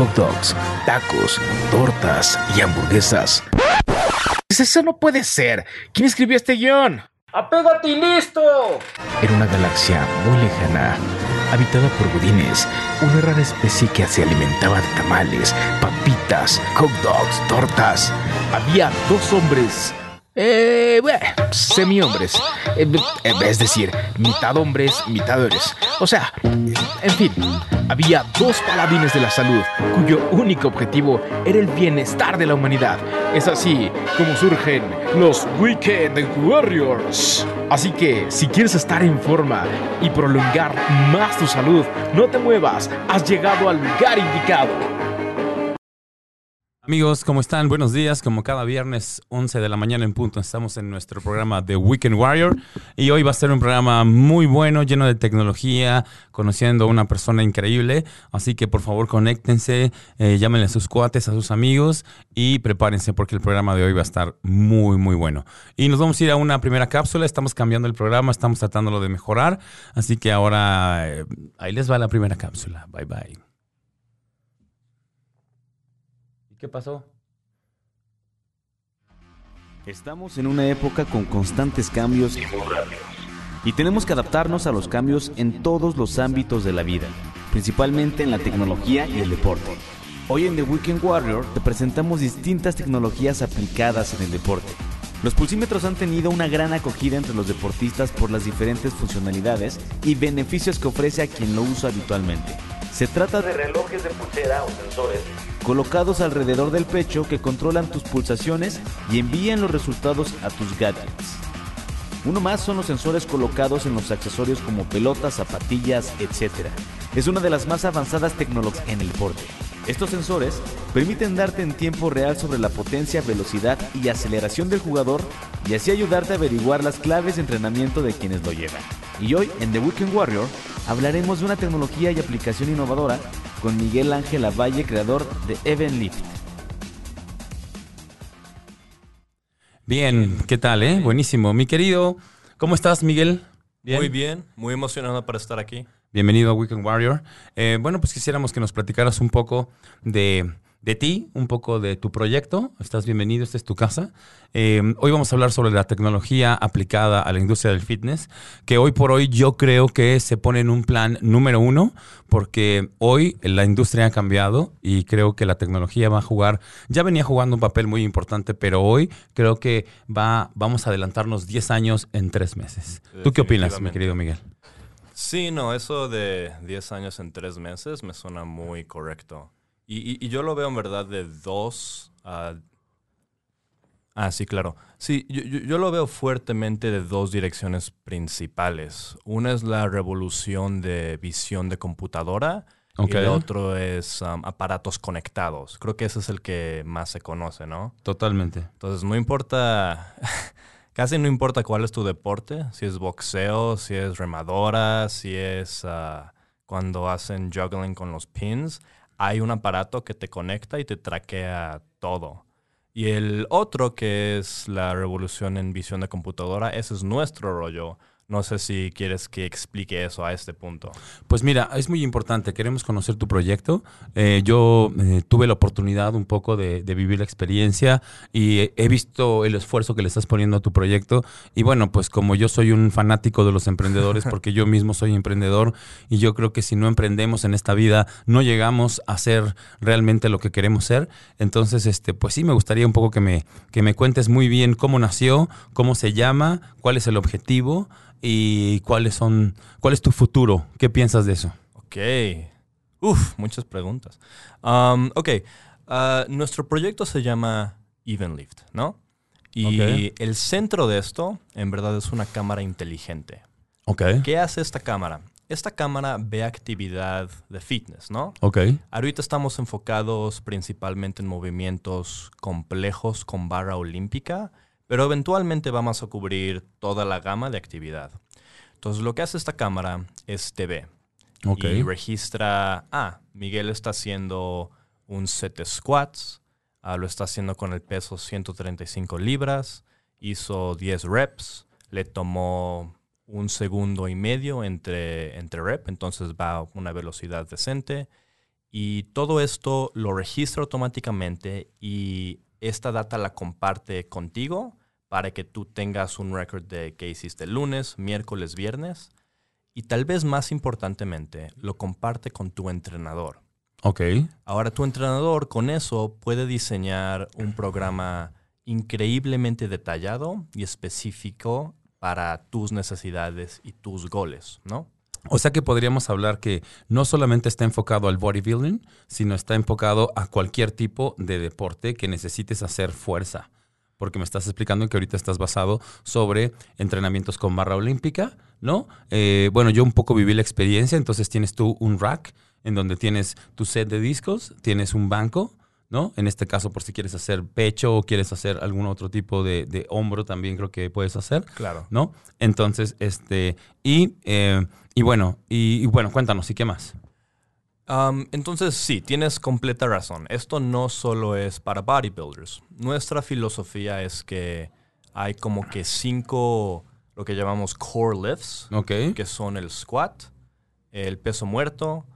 hot dogs, tacos, tortas y hamburguesas. Pues eso no puede ser. ¿Quién escribió este guion? ¡Apégate y listo! Era una galaxia muy lejana, habitada por budines, una rara especie que se alimentaba de tamales, papitas, hot dogs, tortas. Había dos hombres eh, bueno, semi-hombres. Eh, eh, es decir, mitad hombres, mitad hombres. O sea, en fin, había dos paladines de la salud cuyo único objetivo era el bienestar de la humanidad. Es así como surgen los Weekend Warriors. Así que, si quieres estar en forma y prolongar más tu salud, no te muevas, has llegado al lugar indicado. Amigos, ¿cómo están? Buenos días. Como cada viernes, 11 de la mañana en punto, estamos en nuestro programa The Weekend Warrior. Y hoy va a ser un programa muy bueno, lleno de tecnología, conociendo a una persona increíble. Así que por favor, conéctense, eh, llámenle a sus cuates, a sus amigos y prepárense porque el programa de hoy va a estar muy, muy bueno. Y nos vamos a ir a una primera cápsula. Estamos cambiando el programa, estamos tratándolo de mejorar. Así que ahora eh, ahí les va la primera cápsula. Bye, bye. ¿Qué pasó? Estamos en una época con constantes cambios y tenemos que adaptarnos a los cambios en todos los ámbitos de la vida, principalmente en la tecnología y el deporte. Hoy en The Weekend Warrior te presentamos distintas tecnologías aplicadas en el deporte. Los pulsímetros han tenido una gran acogida entre los deportistas por las diferentes funcionalidades y beneficios que ofrece a quien lo usa habitualmente. Se trata de relojes de pulsera o sensores colocados alrededor del pecho que controlan tus pulsaciones y envían los resultados a tus gadgets. Uno más son los sensores colocados en los accesorios como pelotas, zapatillas, etc. Es una de las más avanzadas tecnologías en el deporte. Estos sensores permiten darte en tiempo real sobre la potencia, velocidad y aceleración del jugador y así ayudarte a averiguar las claves de entrenamiento de quienes lo llevan. Y hoy en The Weekend Warrior hablaremos de una tecnología y aplicación innovadora con Miguel Ángel Avalle, creador de Evenlift. Bien, ¿qué tal, eh? Buenísimo. Mi querido, ¿cómo estás, Miguel? Muy bien, muy emocionado para estar aquí. Bienvenido a Weekend Warrior. Eh, bueno, pues quisiéramos que nos platicaras un poco de de ti, un poco de tu proyecto. Estás bienvenido, esta es tu casa. Eh, hoy vamos a hablar sobre la tecnología aplicada a la industria del fitness, que hoy por hoy yo creo que se pone en un plan número uno, porque hoy la industria ha cambiado y creo que la tecnología va a jugar, ya venía jugando un papel muy importante, pero hoy creo que va, vamos a adelantarnos 10 años en 3 meses. ¿Tú qué opinas, mi querido Miguel? Sí, no, eso de 10 años en 3 meses me suena muy correcto. Y, yo lo veo en verdad de dos... ah, sí, claro. Sí, yo, lo veo fuertemente de dos direcciones principales. Una es la revolución de visión de computadora y el otro es um, aparatos conectados. Creo que ese es el que más se conoce, ¿no? Totalmente. Entonces, no importa, casi no importa cuál es tu deporte, si es boxeo, si es remadora, si es ah, cuando hacen juggling con los pins hay un aparato que te conecta y te traquea todo. Y el otro, que es la revolución en visión de computadora, ese es nuestro rollo. No sé si quieres que explique eso a este punto. Pues mira, es muy importante. Queremos conocer tu proyecto. Eh, yo eh, tuve la oportunidad un poco de, vivir la experiencia y he visto el esfuerzo que le estás poniendo a tu proyecto. Y bueno, pues como yo soy un fanático de los emprendedores, porque yo mismo soy emprendedor y yo creo que si no emprendemos en esta vida, no llegamos a ser realmente lo que queremos ser. Entonces, este, pues sí, me gustaría un poco que me, que me cuentes muy bien cómo nació, cómo se llama, cuál es el objetivo y cuáles son, cuál es tu futuro. ¿Qué piensas de eso? Ok. Uf, muchas preguntas. Um, ok. Uh, nuestro proyecto se llama Evenlift, ¿no? Y el centro de esto, en verdad, es una cámara inteligente. Ok. ¿Qué hace esta cámara? Esta cámara ve actividad de fitness, ¿no? Ok. Ahorita estamos enfocados principalmente en movimientos complejos con barra olímpica pero eventualmente vamos a cubrir toda la gama de actividad. Entonces lo que hace esta cámara es TV. Y registra, ah, Miguel está haciendo un set de squats, ah, lo está haciendo con el peso 135 libras, hizo 10 reps, le tomó un segundo y medio entre, entre rep, entonces va a una velocidad decente Y todo esto lo registra automáticamente y esta data la comparte contigo para que tú tengas un récord de qué hiciste lunes, miércoles, viernes. Y tal vez más importantemente, lo comparte con tu entrenador. Ok. Ahora tu entrenador con eso puede diseñar un programa increíblemente detallado y específico para tus necesidades y tus goles, ¿no? O sea que podríamos hablar que no solamente está enfocado al bodybuilding, sino está enfocado a cualquier tipo de deporte que necesites hacer fuerza. Porque me estás explicando que ahorita estás basado sobre entrenamientos con barra olímpica, ¿no? Eh, bueno, yo un poco viví la experiencia, entonces tienes tú un rack en donde tienes tu set de discos, tienes un banco, ¿no? En este caso, por si quieres hacer pecho o quieres hacer algún otro tipo de, hombro, también creo que puedes hacer. Claro. ¿No? Entonces, este, y, eh, y bueno, y, bueno, cuéntanos, ¿y qué más? Entonces, sí, tienes completa razón. Esto no solo es para bodybuilders. Nuestra filosofía es que hay como que cinco, lo que llamamos core lifts, que son el squat, el peso muerto,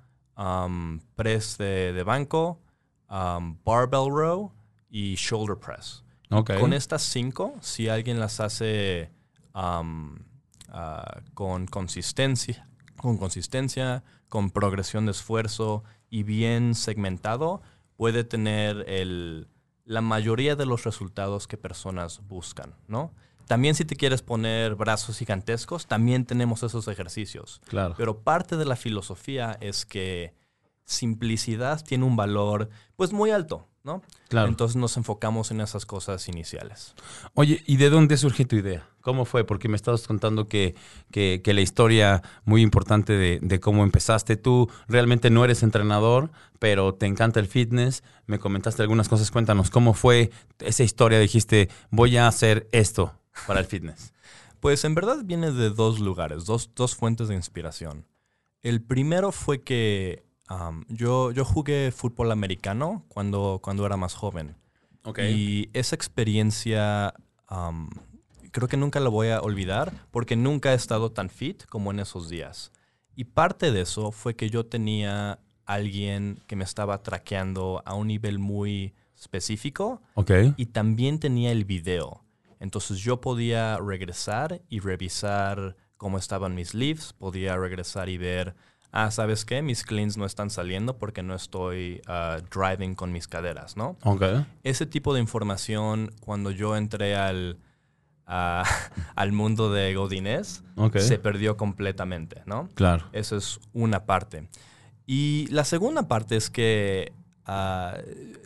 press de banco, Um, barbell row y shoulder press. Con estas cinco, si alguien las hace uh, con consistencia, con consistencia, con progresión de esfuerzo y bien segmentado, puede tener el, la mayoría de los resultados que personas buscan, ¿no? También si te quieres poner brazos gigantescos, también tenemos esos ejercicios. Claro. Pero parte de la filosofía es que simplicidad tiene un valor pues muy alto, ¿no? Claro. Entonces nos enfocamos en esas cosas iniciales. Oye, ¿y de dónde surge tu idea? ¿Cómo fue? Porque me estabas contando que, que, la historia muy importante de, de, cómo empezaste. Tú realmente no eres entrenador, pero te encanta el fitness. Me comentaste algunas cosas. Cuéntanos, ¿cómo fue esa historia? Dijiste, voy a hacer esto para el fitness. pues en verdad viene de dos lugares, dos, dos fuentes de inspiración. El primero fue que yo, yo jugué fútbol americano cuando, cuando era más joven. Y esa experiencia creo que nunca la voy a olvidar porque nunca he estado tan fit como en esos días. Y parte de eso fue que yo tenía alguien que me estaba traqueando a un nivel muy específico. Y también tenía el video. Entonces yo podía regresar y revisar cómo estaban mis leaves, podía regresar y ver ah, ¿sabes qué? Mis cleans no están saliendo porque no estoy ah, driving con mis caderas, ¿no? Ok. Ese tipo de información, cuando yo entré al, al mundo de Godinez, se perdió completamente, ¿no? Claro. Eso es una parte. Y la segunda parte es que ah,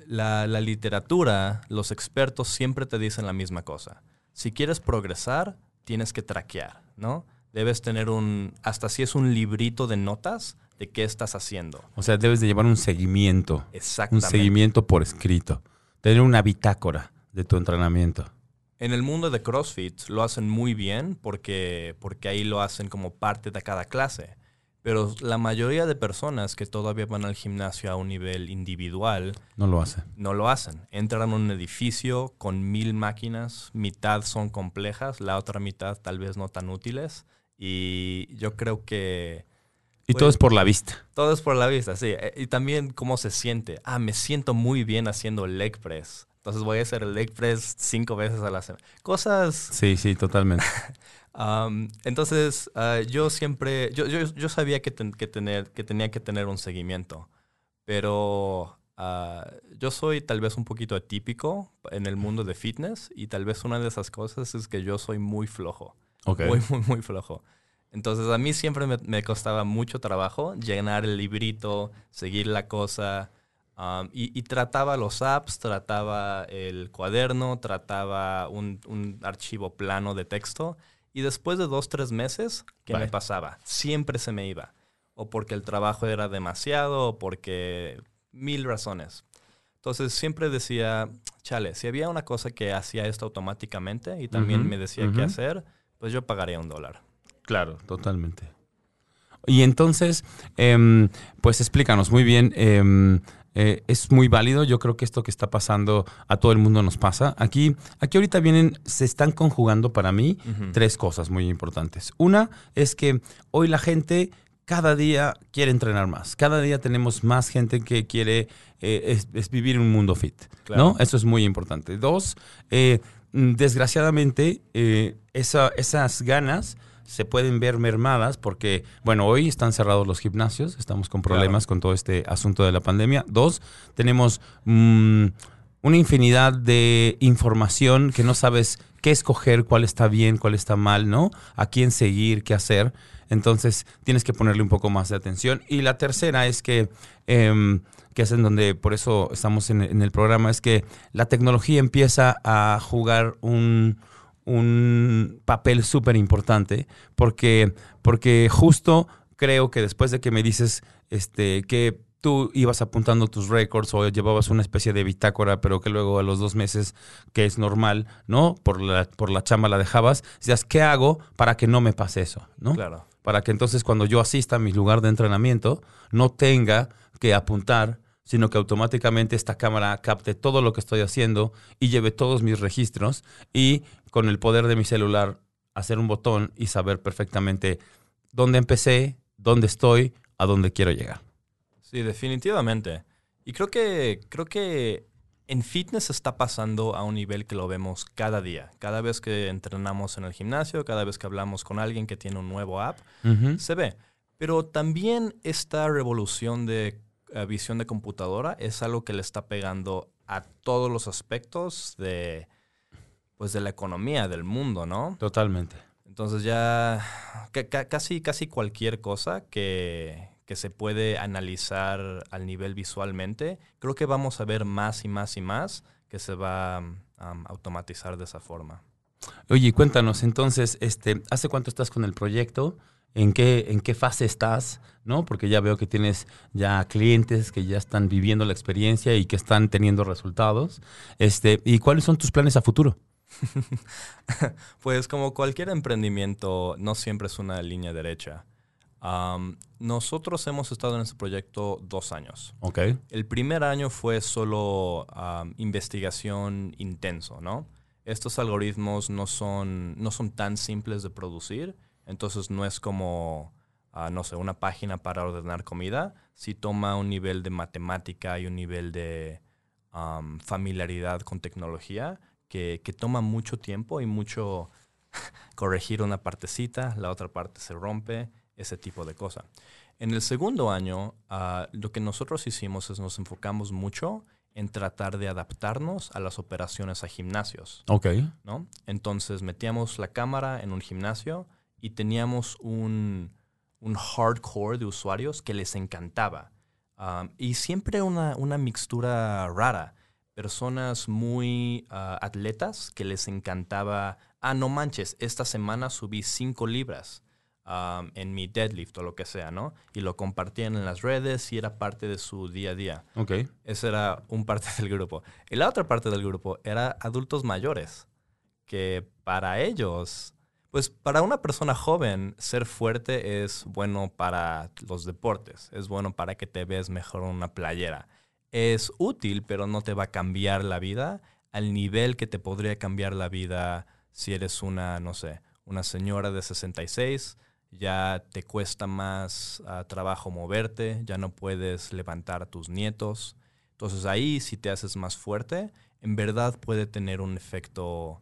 la, la literatura, los expertos siempre te dicen la misma cosa. Si quieres progresar, tienes que traquear, ¿no? Debes tener un, hasta si es un librito de notas de qué estás haciendo. O sea, debes de llevar un seguimiento. Exactamente. Un seguimiento por escrito. Tener una bitácora de tu entrenamiento. En el mundo de CrossFit lo hacen muy bien porque, porque ahí lo hacen como parte de cada clase. Pero la mayoría de personas que todavía van al gimnasio a un nivel individual... No lo hacen. No lo hacen. Entran a un edificio con mil máquinas, mitad son complejas, la otra mitad tal vez no tan útiles. Y yo creo que... Y todo es por la vista. Todo es por la vista, sí. Eh, y también cómo se siente. Ah, me siento muy bien haciendo leg press. Entonces voy a hacer leg press cinco veces a la semana. Cosas... Sí, sí, totalmente. entonces ah, yo siempre... Yo, yo, sabía que, que, tener, que tenía que tener un seguimiento. Pero ah, yo soy tal vez un poquito atípico en el mundo de fitness. Y tal vez una de esas cosas es que yo soy muy flojo. Muy, muy, muy flojo. Entonces a mí siempre me, costaba mucho trabajo llenar el librito, seguir la cosa. Um, y, trataba los apps, trataba el cuaderno, trataba un, archivo plano de texto. Y después de dos, tres meses, ¿qué me pasaba? Siempre se me iba. O porque el trabajo era demasiado, o porque mil razones. Entonces siempre decía, chale, si había una cosa que hacía esto automáticamente y también me decía qué hacer, pues yo pagaría un dólar. Claro, totalmente. Y entonces, em, pues explícanos muy bien. Em, eh, es muy válido. Yo creo que esto que está pasando a todo el mundo nos pasa. Aquí, aquí ahorita vienen, se están conjugando para mí tres cosas muy importantes. Una es que hoy la gente cada día quiere entrenar más. Cada día tenemos más gente que quiere eh, es, es vivir un mundo fit. Claro. ¿no? Eso es muy importante. Dos, eh, desgraciadamente, eh, esa- esas ganas se pueden ver mermadas porque, bueno, hoy están cerrados los gimnasios, estamos con problemas con todo este asunto de la pandemia. Dos, tenemos mm, una infinidad de información que no sabes qué escoger, cuál está bien, cuál está mal, ¿no? A quién seguir, qué hacer. Entonces tienes que ponerle un poco más de atención. Y la tercera es que, em, que es en donde por eso estamos en, en el programa, es que la tecnología empieza a jugar un, un papel súper importante porque, porque justo creo que después de que me dices este, que tú ibas apuntando tus récords o llevabas una especie de bitácora, pero que luego a los dos meses, que es normal, ¿no? Por la, por la chamba la dejabas, decías, ¿qué hago para que no me pase eso? ¿no? Claro. Para que entonces cuando yo asista a mi lugar de entrenamiento, no tenga que apuntar, sino que automáticamente esta cámara capte todo lo que estoy haciendo y lleve todos mis registros y con el poder de mi celular hacer un botón y saber perfectamente dónde empecé, dónde estoy, a dónde quiero llegar. Sí, definitivamente. Y creo que, creo que en fitness está pasando a un nivel que lo vemos cada día. Cada vez que entrenamos en el gimnasio, cada vez que hablamos con alguien que tiene un nuevo app, se ve. Pero también esta revolución de eh, visión de computadora es algo que le está pegando a todos los aspectos de, pues, de la economía del mundo, ¿no? Totalmente. Entonces ya ca- ca- casi, casi cualquier cosa que, que se puede analizar al nivel visualmente, creo que vamos a ver más y más y más que se va um, a automatizar de esa forma. Oye, cuéntanos entonces, este, ¿hace cuánto estás con el proyecto? ¿En qué, ¿En qué fase estás? ¿No? Porque ya veo que tienes ya clientes que ya están viviendo la experiencia y que están teniendo resultados. Este, ¿Y cuáles son tus planes a futuro? Pues como cualquier emprendimiento, no siempre es una línea derecha. Um, nosotros hemos estado en este proyecto dos años. Ok. El primer año fue solo um, investigación intenso, ¿no? Estos algoritmos no son, no son tan simples de producir, entonces no es como, ah, no sé, una página para ordenar comida. Sí toma un nivel de matemática y un nivel de um, familiaridad con tecnología que, que toma mucho tiempo y mucho corregir una partecita, la otra parte se rompe, ese tipo de cosa. En el segundo año, ah, lo que nosotros hicimos es nos enfocamos mucho en tratar de adaptarnos a las operaciones a gimnasios, Ok. ¿no? Entonces metíamos la cámara en un gimnasio y teníamos un, un hardcore de usuarios que les encantaba. Um, y siempre una, una mixtura rara. Personas muy ah, atletas que les encantaba, ah, no manches, esta semana subí 5 libras um, en mi deadlift o lo que sea, ¿no? Y lo compartían en las redes y era parte de su día a día. Ok. Esa era un parte del grupo. Y la otra parte del grupo era adultos mayores, que para ellos, pues para una persona joven, ser fuerte es bueno para los deportes, es bueno para que te veas mejor en una playera. Es útil, pero no te va a cambiar la vida al nivel que te podría cambiar la vida si eres una, no sé, una señora de 66 ya te cuesta más ah, trabajo moverte, ya no puedes levantar a tus nietos. Entonces ahí si te haces más fuerte, en verdad puede tener un efecto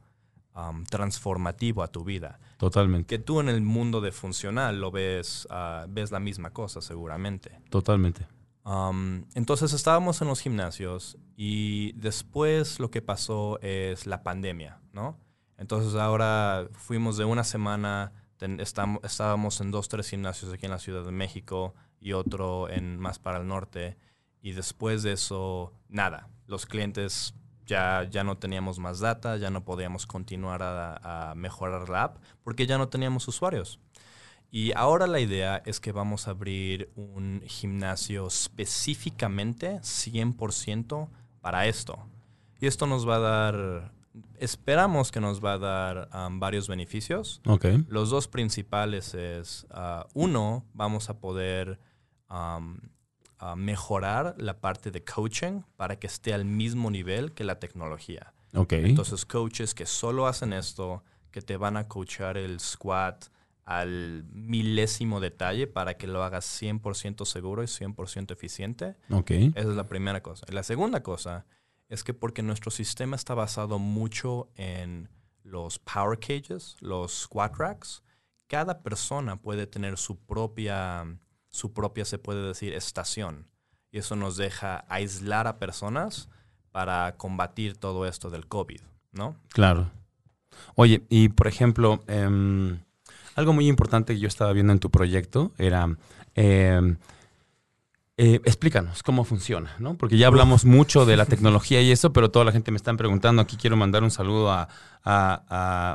transformativo a tu vida. Totalmente. Que tú en el mundo de funcional lo ves, ah, ves la misma cosa seguramente. Totalmente. Um, entonces estábamos en los gimnasios y después lo que pasó es la pandemia, ¿no? Entonces ahora fuimos de una semana, ten- estábamos en dos, tres gimnasios aquí en la Ciudad de México y otro en más para el norte. Y después de eso, nada. Los clientes ya, ya no teníamos más data, ya no podíamos continuar a, a mejorar la app porque ya no teníamos usuarios. Y ahora la idea es que vamos a abrir un gimnasio específicamente 100% para esto. Y esto nos va a dar, esperamos que nos va a dar um, varios beneficios. Ok. Los dos principales es, ah, uno, vamos a poder um, ah, mejorar la parte de coaching para que esté al mismo nivel que la tecnología. Ok. Entonces, coaches que solo hacen esto, que te van a coachar el squat al milésimo detalle para que lo hagas 100% seguro y 100% eficiente. Ok. Esa es la primera cosa. La segunda cosa es que porque nuestro sistema está basado mucho en los power cages, los squat racks, cada persona puede tener su propia, su propia, se puede decir, estación. Y eso nos deja aislar a personas para combatir todo esto del COVID, ¿no? Claro. Oye, y por ejemplo, em, algo muy importante que yo estaba viendo en tu proyecto era, em, eh, explícanos cómo funciona, ¿no? Porque ya hablamos mucho de la tecnología y eso, pero toda la gente me está preguntando. Aquí quiero mandar un saludo a, a-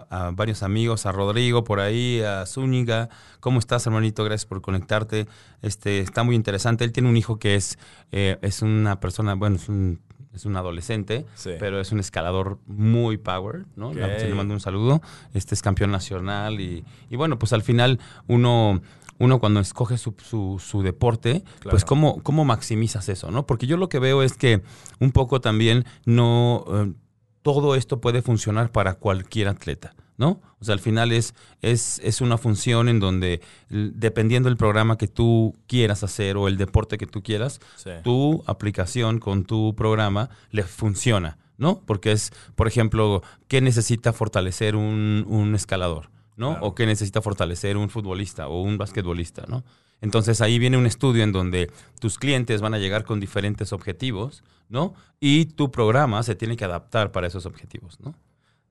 a- a varios amigos, a Rodrigo por ahí, a Zúñiga. ¿Cómo estás, hermanito? Gracias por conectarte. Este, está muy interesante. Él tiene un hijo que es, eh, es una persona, bueno, es un, es un adolescente, Sí. pero es un escalador muy power, ¿no? Ok. Le- Le mando un saludo. Este es campeón nacional y, y bueno, pues al final uno, uno cuando escoge su, su- su deporte, Claro. pues cómo, cómo maximizas eso, ¿no? Porque yo lo que veo es que un poco también no eh, todo esto puede funcionar para cualquier atleta. ¿No? O sea, al final es, es, es una función en donde, dependiendo del programa que tú quieras hacer o el deporte que tú quieras, Sí. tu aplicación con tu programa le funciona, ¿no? Porque es, por ejemplo, ¿qué necesita fortalecer un, un escalador? ¿No? Claro. O qué necesita fortalecer un futbolista o un basquetbolista, ¿no? Entonces ahí viene un estudio en donde tus clientes van a llegar con diferentes objetivos, ¿no? Y tu programa se tiene que adaptar para esos objetivos, ¿no?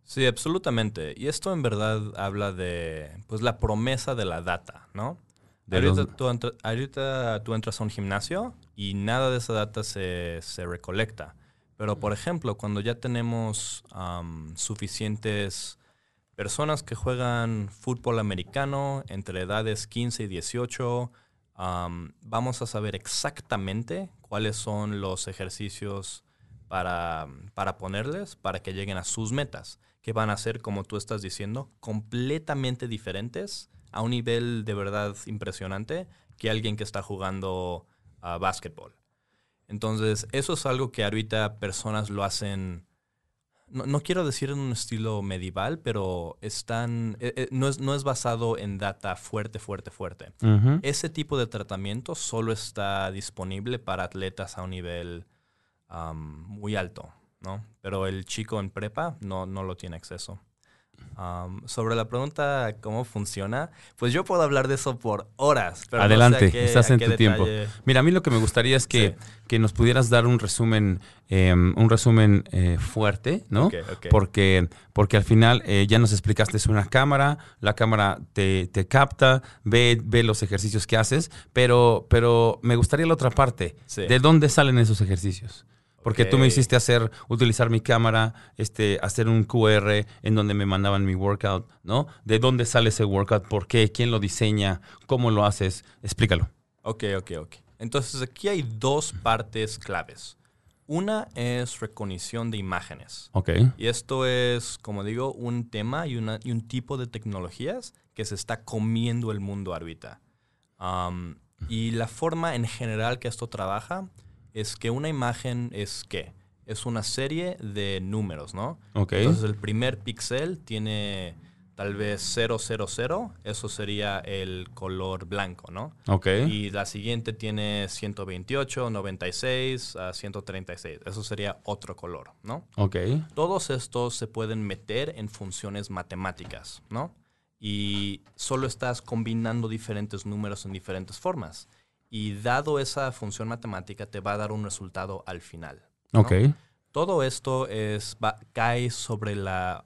Sí, absolutamente. Y esto en verdad habla de pues la promesa de la data, ¿no? De ahorita, los- tú entra- ahorita tú entras a un gimnasio y nada de esa data se, se recolecta. Pero, por ejemplo, cuando ya tenemos suficientes personas que juegan fútbol americano entre edades 15 y 18, am, vamos a saber exactamente cuáles son los ejercicios para, para ponerles, para que lleguen a sus metas, que van a ser, como tú estás diciendo, completamente diferentes a un nivel de verdad impresionante que alguien que está jugando a básquetbol. Entonces, eso es algo que ahorita personas lo hacen, no, no quiero decir en un estilo medieval, pero están, eh, eh, no, es, no es basado en data fuerte, fuerte, fuerte. Ese tipo de tratamiento solo está disponible para atletas a un nivel am, muy alto, ¿no? Pero el chico en prepa no, no lo tiene acceso. Sobre la pregunta cómo funciona, pues yo puedo hablar de eso por horas. Pero no sé a Adelante, qué- estás en tu tiempo. Mira, a mí lo que me gustaría es que, Sí. que nos pudieras dar un resumen, eh, un resumen eh, fuerte, ¿no? Porque, porque al final eh, ya nos explicaste es una cámara, la cámara te, te capta, ve, ve los ejercicios que haces, pero, pero me gustaría la otra parte. Sí. ¿De dónde salen esos ejercicios? Porque tú me hiciste hacer, utilizar mi cámara, este, hacer un QR en donde me mandaban mi workout, ¿no? ¿De dónde sale ese workout? ¿Por qué? ¿Quién lo diseña? ¿Cómo lo haces? Explícalo. Ok, ok, ok. Entonces aquí hay dos partes claves. Una es recognición de imágenes. Ok. Y esto es, como digo, un tema y, una- y un tipo de tecnologías que se está comiendo el mundo ahorita. Am, y la forma en general que esto trabaja es que una imagen es qué? Es una serie de números, ¿no? Ok. Entonces el primer píxel tiene tal vez 000, eso sería el color blanco, ¿no? Ok. Y la siguiente tiene 128, 96, a 136. Eso sería otro color, ¿no? Ok. Todos estos se pueden meter en funciones matemáticas, ¿no? Y solo estás combinando diferentes números en diferentes formas. Y dado esa función matemática, te va a dar un resultado al final. ¿no? Ok. Todo esto es, va- cae sobre la,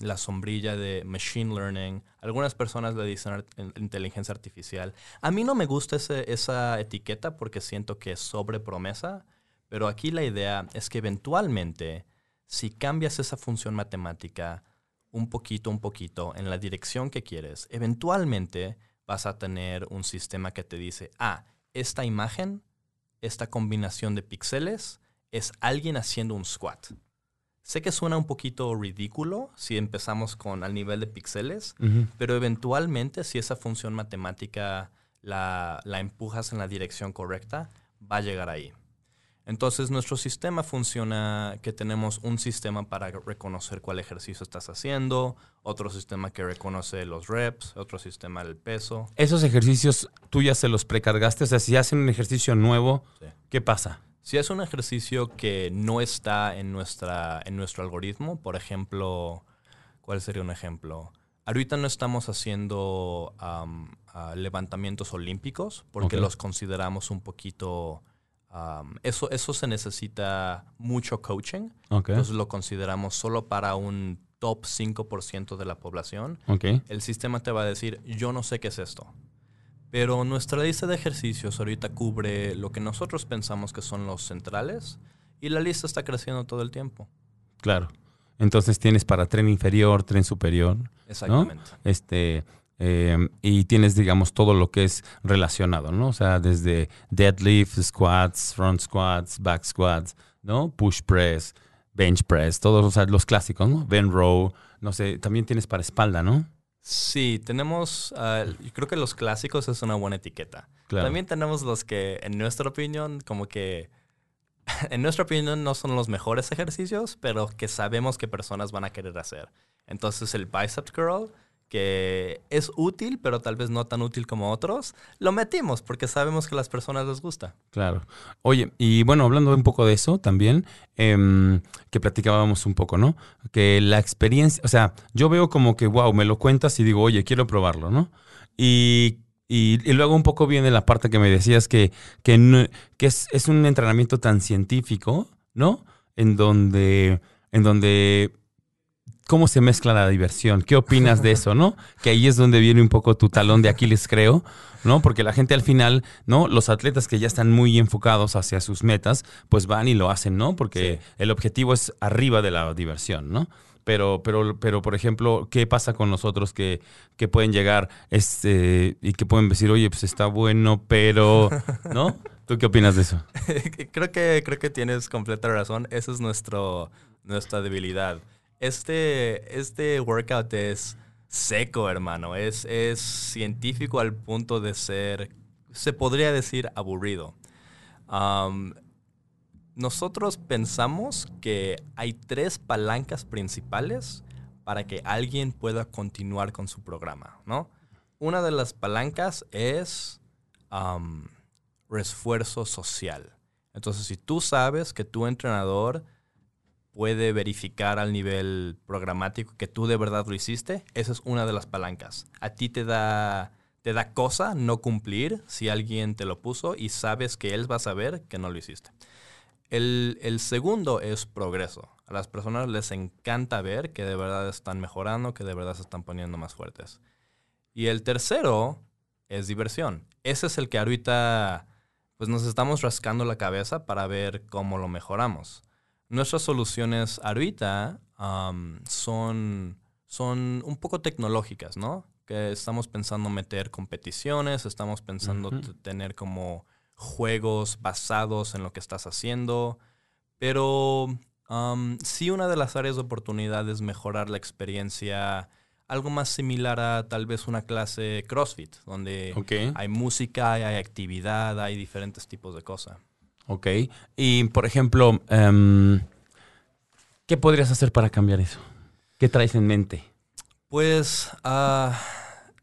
la sombrilla de machine learning. Algunas personas le dicen art- inteligencia artificial. A mí no me gusta ese- esa etiqueta porque siento que es sobre promesa, pero aquí la idea es que eventualmente, si cambias esa función matemática un poquito, un poquito, en la dirección que quieres, eventualmente vas a tener un sistema que te dice, ah, esta imagen, esta combinación de píxeles, es alguien haciendo un squat. Sé que suena un poquito ridículo si empezamos con al nivel de píxeles, pero eventualmente si esa función matemática la, la empujas en la dirección correcta, va a llegar ahí. Entonces nuestro sistema funciona que tenemos un sistema para reconocer cuál ejercicio estás haciendo, otro sistema que reconoce los reps, otro sistema el peso. Esos ejercicios tú ya se los precargaste, o sea, si hacen un ejercicio nuevo, Sí. ¿qué pasa? Si es un ejercicio que no está en, nuestra, en nuestro algoritmo, por ejemplo, ¿cuál sería un ejemplo? Ahorita no estamos haciendo am, ah, levantamientos olímpicos porque los consideramos un poquito... eso, eso se necesita mucho coaching. Entonces lo consideramos solo para un top 5% de la población. El sistema te va a decir, yo no sé qué es esto. Pero nuestra lista de ejercicios ahorita cubre lo que nosotros pensamos que son los centrales y la lista está creciendo todo el tiempo. claro. Entonces tienes para tren inferior, tren superior, Exactamente. este, eh, y tienes, digamos, todo lo que es relacionado, ¿no? O sea, desde deadlift, squats, front squats, back squats, ¿no? Push press, bench press, todos o sea, los clásicos, ¿no? Bend row, no sé, también tienes para espalda, ¿no? Sí, tenemos, yo creo que los clásicos es una buena etiqueta. Claro. También tenemos los que, en nuestra opinión, como que, en nuestra opinión no son los mejores ejercicios, pero que sabemos que personas van a querer hacer. Entonces el bicep curl, que es útil, pero tal vez no tan útil como otros, lo metimos porque sabemos que a las personas les gusta. Claro. Oye, y bueno, hablando un poco de eso también, em, que platicábamos un poco, ¿no? Que la experiencia, o sea, yo veo como que, wow, me lo cuentas y digo, oye, quiero probarlo, ¿no? Y, y- luego un poco viene la parte que me decías que, que es, es un entrenamiento tan científico, ¿no? En donde, en donde cómo se mezcla la diversión. ¿Qué opinas de eso, no? Que ahí es donde viene un poco tu talón de Aquiles, creo, ¿no? Porque la gente al final, ¿no? Los atletas que ya están muy enfocados hacia sus metas, pues van y lo hacen, ¿no? Porque el objetivo es arriba de la diversión, ¿no? Pero, pero, pero, por ejemplo, ¿qué pasa con nosotros que, que pueden llegar este, y que pueden decir, oye, pues está bueno, pero, ¿no? ¿Tú qué opinas de eso? creo, que, creo que tienes completa razón. Esa es nuestro, nuestra debilidad. Este, este workout es seco, hermano. Es, es científico al punto de ser, se podría decir, aburrido. Nosotros pensamos que hay tres palancas principales para que alguien pueda continuar con su programa, ¿no? Una de las palancas es um, refuerzo social. Entonces, si tú sabes que tu entrenador puede verificar al nivel programático que tú de verdad lo hiciste, esa es una de las palancas. A ti te da, te da cosa no cumplir si alguien te lo puso y sabes que él va a saber que no lo hiciste. El, el segundo es progreso. A las personas les encanta ver que de verdad están mejorando, que de verdad se están poniendo más fuertes. Y el tercero es diversión. Ese es el que ahorita pues nos estamos rascando la cabeza para ver cómo lo mejoramos. Nuestras soluciones ahorita um, son, son un poco tecnológicas, ¿no? Que estamos pensando meter competiciones, estamos pensando tener como juegos basados en lo que estás haciendo, pero um, sí una de las áreas de oportunidad es mejorar la experiencia, algo más similar a tal vez una clase CrossFit, donde hay música, hay actividad, hay diferentes tipos de cosas. Ok. Y, por ejemplo, em, ¿qué podrías hacer para cambiar eso? ¿Qué traes en mente? Pues ah,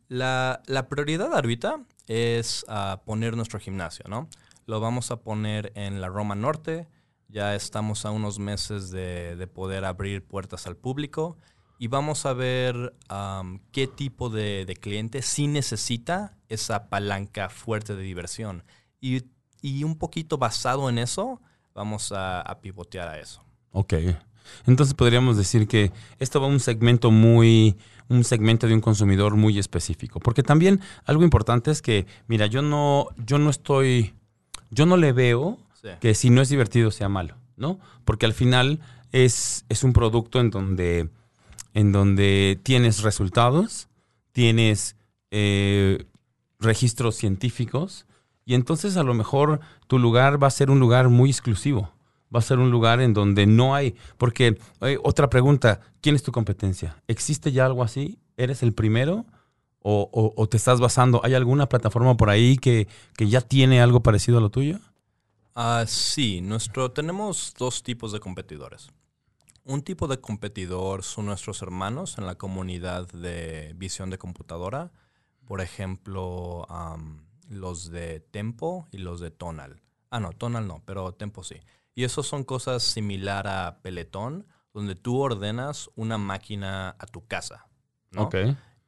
la, la prioridad ahorita es ah, poner nuestro gimnasio, ¿no? Lo vamos a poner en la Roma Norte. Ya estamos a unos meses de, de poder abrir puertas al público y vamos a ver qué tipo de, de cliente sí necesita esa palanca fuerte de diversión. Y, y un poquito basado en eso, vamos a, a pivotear a eso. Ok. Entonces podríamos decir que esto va a un segmento muy, un segmento de un consumidor muy específico. Porque también algo importante es que, mira, yo no, yo no estoy, yo no le veo Sí. que si no es divertido sea malo, ¿no? Porque al final es, es un producto en donde, en donde tienes resultados, tienes eh, registros científicos y entonces a lo mejor tu lugar va a ser un lugar muy exclusivo. Va a ser un lugar en donde no hay, porque eh, otra pregunta, ¿quién es tu competencia? ¿Existe ya algo así? ¿Eres el primero? ¿O, o- te estás basando? ¿Hay alguna plataforma por ahí que, que ya tiene algo parecido a lo tuyo? Ah, sí, nuestro, tenemos dos tipos de competidores. Un tipo de competidor son nuestros hermanos en la comunidad de visión de computadora. Por ejemplo, los de Tempo y los de Tonal. Ah, no, Tonal no, pero Tempo sí. Y esos son cosas similar a Peloton, donde tú ordenas una máquina a tu casa.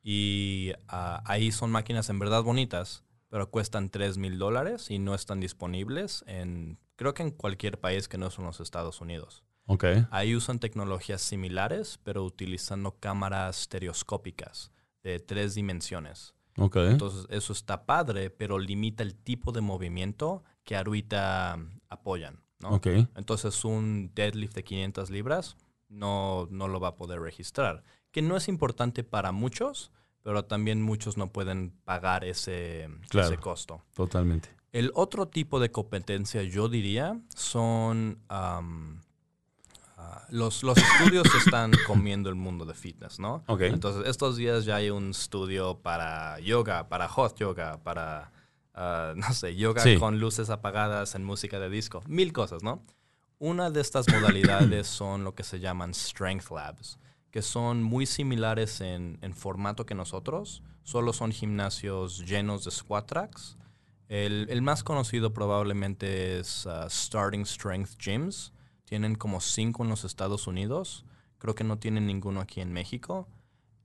Y ah, ahí son máquinas en verdad bonitas, pero cuestan 3 mil dólares y no están disponibles en, creo que en cualquier país que no son los Estados Unidos. Ok. Ahí usan tecnologías similares, pero utilizando cámaras estereoscópicas de tres dimensiones. Entonces, eso está padre, pero limita el tipo de movimiento que ahorita apoyan. ¿no? Entonces, un deadlift de 500 libras no, no lo va a poder registrar. Que no es importante para muchos, pero también muchos no pueden pagar ese, Claro. ese costo. Totalmente. El otro tipo de competencia, yo diría, son ah, los, los estudios están comiendo el mundo de fitness, ¿no? Ok. Entonces, estos días ya hay un estudio para yoga, para hot yoga, para, ah, no sé, yoga Sí. con luces apagadas en música de disco, mil cosas, ¿no? Una de estas modalidades son lo que se llaman Strength Labs, que son muy similares en, en formato que nosotros, solo son gimnasios llenos de squat tracks. El, el más conocido probablemente es ah, Starting Strength Gyms. Tienen como cinco en los Estados Unidos. Creo que no tienen ninguno aquí en México.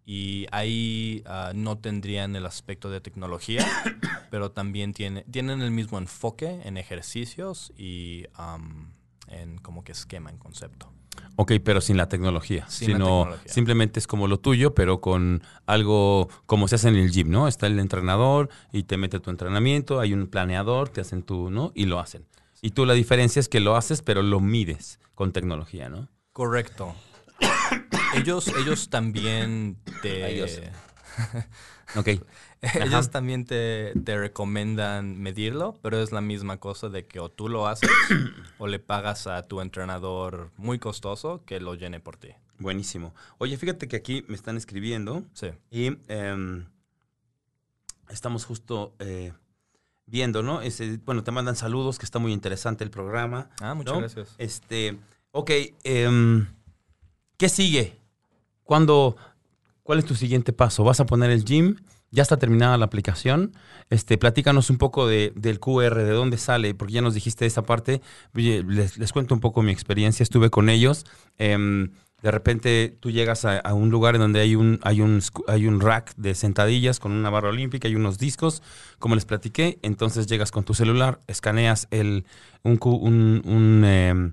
Y ahí ah, no tendrían el aspecto de tecnología, pero también tiene, tienen el mismo enfoque en ejercicios y am, en como que esquema, en concepto. Ok, pero sin la tecnología. Sin la sino tecnología. simplemente es como lo tuyo, pero con algo como se hace en el gym, ¿no? Está el entrenador y te mete tu entrenamiento, hay un planeador, te hacen tu, ¿no? Y lo hacen. Y tú la diferencia es que lo haces, pero lo mides con tecnología, ¿no? Correcto. ellos, ellos también te... Ok. Ellos también te, te recomiendan medirlo, pero es la misma cosa de que o tú lo haces o le pagas a tu entrenador muy costoso que lo llene por ti. Buenísimo. Oye, fíjate que aquí me están escribiendo Sí. y em, estamos justo eh, viendo, ¿no? Ese, bueno, te mandan saludos, que está muy interesante el programa. Ah, muchas ¿no? gracias. Este, ok, em, ¿qué sigue? ¿Cuándo, ¿Cuál es tu siguiente paso? ¿Vas a poner el gym? ¿Ya está terminada la aplicación? Este, platícanos un poco de- del QR, de dónde sale, porque ya nos dijiste esa parte. Oye, Les, les cuento un poco mi experiencia, estuve con ellos. Em, de repente tú llegas a, a un lugar en donde hay un, hay, un, hay un rack de sentadillas con una barra olímpica y unos discos, como les platiqué. Entonces llegas con tu celular, escaneas el, un, un, un, em,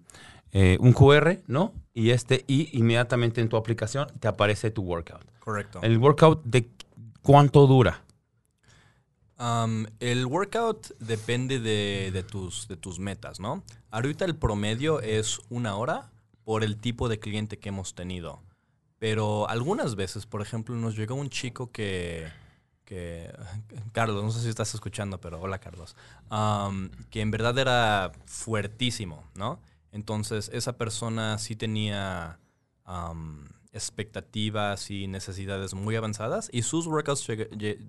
eh, un QR, ¿no? Y este, y inmediatamente en tu aplicación te aparece tu workout. Correcto. El workout de cuánto dura. Um, el workout depende de, de tus, de tus metas, ¿no? Ahorita el promedio es una hora por el tipo de cliente que hemos tenido. Pero algunas veces, por ejemplo, nos llegó un chico que, que Carlos, no sé si estás escuchando, pero hola Carlos, Um, que en verdad era fuertísimo, ¿no? Entonces esa persona sí tenía um, expectativas y necesidades muy avanzadas y sus workouts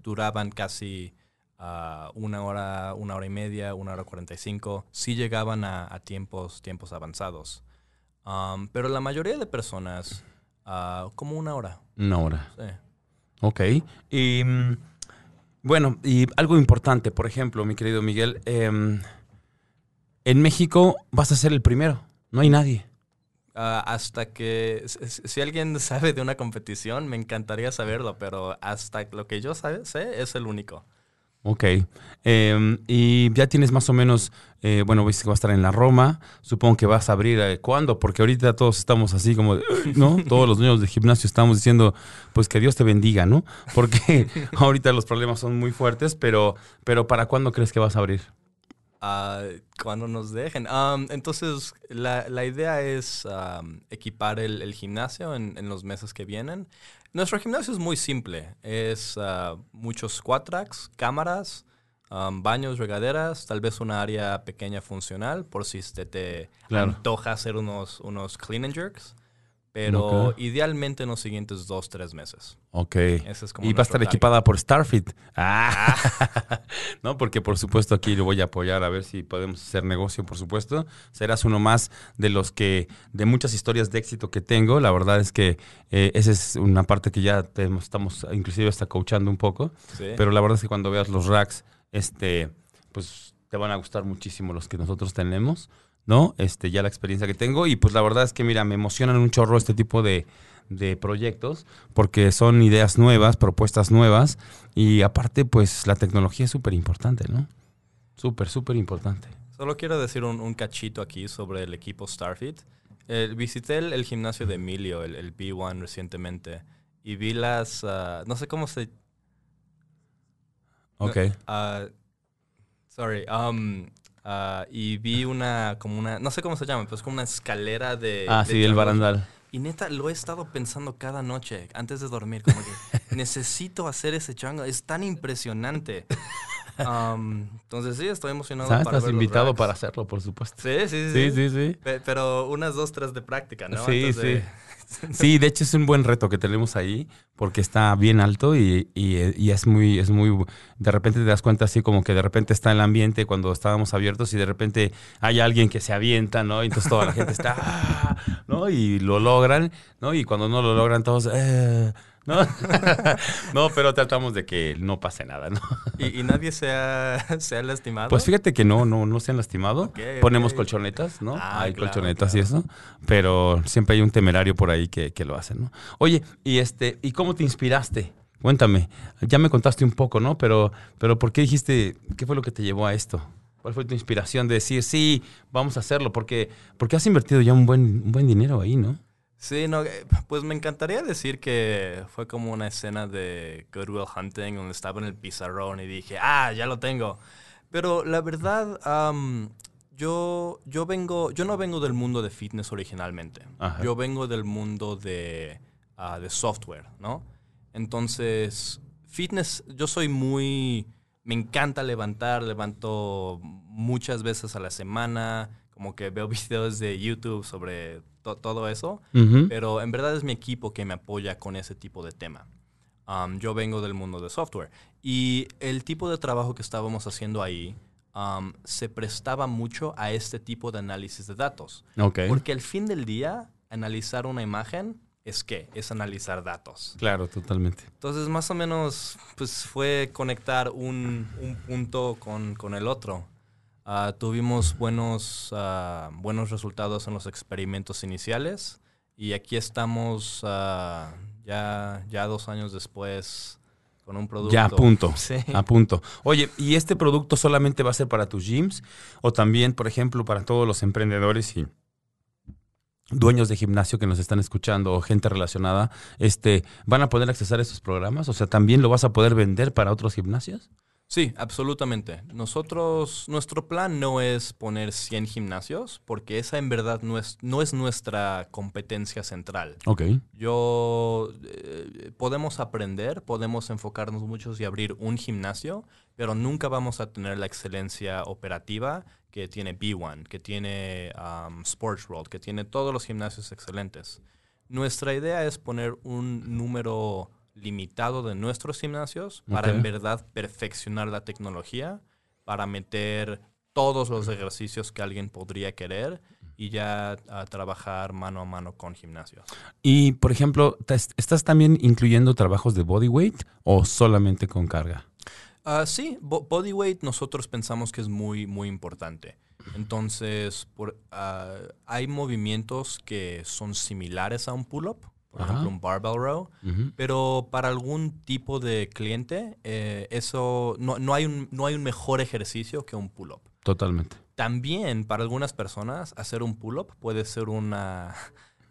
duraban casi ah, una hora, una hora y media, una hora cuarenta y cinco. Sí llegaban a, a tiempos, tiempos avanzados. Um, pero la mayoría de personas, ah, como una hora. Una hora. sí. Ok. Y mm, bueno, y algo importante, por ejemplo, mi querido Miguel, em, en México vas a ser el primero. No hay nadie. Ah, hasta que, si si alguien sabe de una competición, me encantaría saberlo, pero hasta lo que yo sabe, sé es el único. Ok. Em, y ya tienes más o menos, eh, bueno, viste que va a estar en la Roma. Supongo que vas a abrir eh, cuándo, porque ahorita todos estamos así como, ¿no? Todos los dueños de gimnasio estamos diciendo, pues que Dios te bendiga, ¿no? Porque ahorita los problemas son muy fuertes, pero, pero ¿para cuándo crees que vas a abrir? Ah, cuando nos dejen. Entonces, la, la idea es equipar el, el gimnasio en, en los meses que vienen. Nuestro gimnasio es muy simple. Es ah, muchos squat cámaras, am, baños, regaderas, tal vez una área pequeña funcional por si te, te Claro. antoja hacer unos, unos clean and jerks. Pero idealmente en los siguientes dos, tres meses. Ok. Ese es como y va a estar target. equipada por Starfit. Ah. no, porque por supuesto aquí lo voy a apoyar a ver si podemos hacer negocio, por supuesto. Serás uno más de los que, de muchas historias de éxito que tengo. La verdad es que eh, esa es una parte que ya te- estamos inclusive hasta coachando un poco. Sí. Pero la verdad es que cuando veas los racks, este, pues te van a gustar muchísimo los que nosotros tenemos, ¿no? Este, ya la experiencia que tengo. Y pues la verdad es que, mira, me emocionan un chorro este tipo de, de proyectos, porque son ideas nuevas, propuestas nuevas. Y aparte, pues la tecnología es súper importante, ¿no? Súper, súper importante. Solo quiero decir un, un cachito aquí sobre el equipo Starfit. Eh, visité el, el gimnasio de Emilio, el, el B1, recientemente, y vi las... ah, no sé cómo se... Ok. ah, sorry. um, ah, y vi una, como una... No sé cómo se llama, pues como una escalera de... ah, de sí, el barandal. Y neta, lo he estado pensando cada noche, antes de dormir, como que necesito hacer ese chango, es tan impresionante. Um, entonces sí, estoy emocionado ¿Sabes? para Estás ver invitado para hacerlo, por supuesto. Sí, sí, Sí, sí. sí, sí. Pe- Pero unas dos, tres de práctica, ¿no? Sí, Antes de- Sí, de hecho es un buen reto que tenemos ahí porque está bien alto y, y- y es muy, es muy, de repente te das cuenta así como que de repente está el ambiente cuando estábamos abiertos y de repente hay alguien que se avienta, ¿no? Y entonces toda la gente está, ¿no? Y lo logran, ¿no? Y cuando no lo logran todos, "Eh", ¿no? no, pero tratamos de que no pase nada, ¿no? ¿Y, y nadie se ha, se ha lastimado? Pues fíjate que no, no, no se han lastimado. Ponemos colchonetas, ¿no? Ah, hay claro, colchonetas y eso. Pero siempre hay un temerario por ahí que, que lo hacen, ¿no? Oye, y este, ¿y cómo te inspiraste? Cuéntame. Ya me contaste un poco, ¿no? Pero, pero ¿por qué dijiste, qué fue lo que te llevó a esto? ¿Cuál fue tu inspiración de decir, sí, vamos a hacerlo? Porque, porque has invertido ya un buen, un buen dinero ahí, ¿no? Sí, no, eh, pues me encantaría decir que fue como una escena de Good Will Hunting donde estaba en el pizarrón y dije, ah, ya lo tengo. Pero la verdad, am, yo, yo vengo, yo no vengo del mundo de fitness originalmente. Ajá. Yo vengo del mundo de, ah, de software, ¿no? Entonces, fitness, yo soy muy, me encanta levantar, levanto muchas veces a la semana, como que veo videos de YouTube sobre to- todo eso. Pero en verdad es mi equipo que me apoya con ese tipo de tema. Um, yo vengo del mundo de software. Y el tipo de trabajo que estábamos haciendo ahí um, se prestaba mucho a este tipo de análisis de datos. Porque al fin del día, analizar una imagen es qué? Es analizar datos. Claro, totalmente. Entonces, más o menos, pues fue conectar un, un punto con, con el otro. Ah, tuvimos buenos, ah, buenos resultados en los experimentos iniciales y aquí estamos ah, ya, ya dos años después con un producto. Ya a punto. Sí. A punto. Oye, ¿y este producto solamente va a ser para tus gyms? O también, por ejemplo, para todos los emprendedores y dueños de gimnasio que nos están escuchando o gente relacionada, este, ¿van a poder accesar a estos programas? O sea, ¿también lo vas a poder vender para otros gimnasios? Sí, absolutamente. Nosotros, nuestro plan no es poner 100 gimnasios, porque esa en verdad no es, no es nuestra competencia central. Ok. Yo eh, podemos aprender, podemos enfocarnos muchos y abrir un gimnasio, pero nunca vamos a tener la excelencia operativa que tiene B1, que tiene um, Sports World, que tiene todos los gimnasios excelentes. Nuestra idea es poner un número limitado de nuestros gimnasios para en verdad perfeccionar la tecnología, para meter todos los ejercicios que alguien podría querer y ya a trabajar mano a mano con gimnasios. Y, por ejemplo, ¿te- ¿estás también incluyendo trabajos de bodyweight o solamente con carga? Ah, sí, bo- bodyweight nosotros pensamos que es muy, muy importante. Entonces, por, ah, hay movimientos que son similares a un pull-up, por Ajá. ejemplo, un barbell row, pero para algún tipo de cliente, eh, eso no, no hay un, no hay un mejor ejercicio que un pull-up. Totalmente. También para algunas personas hacer un pull-up puede ser una,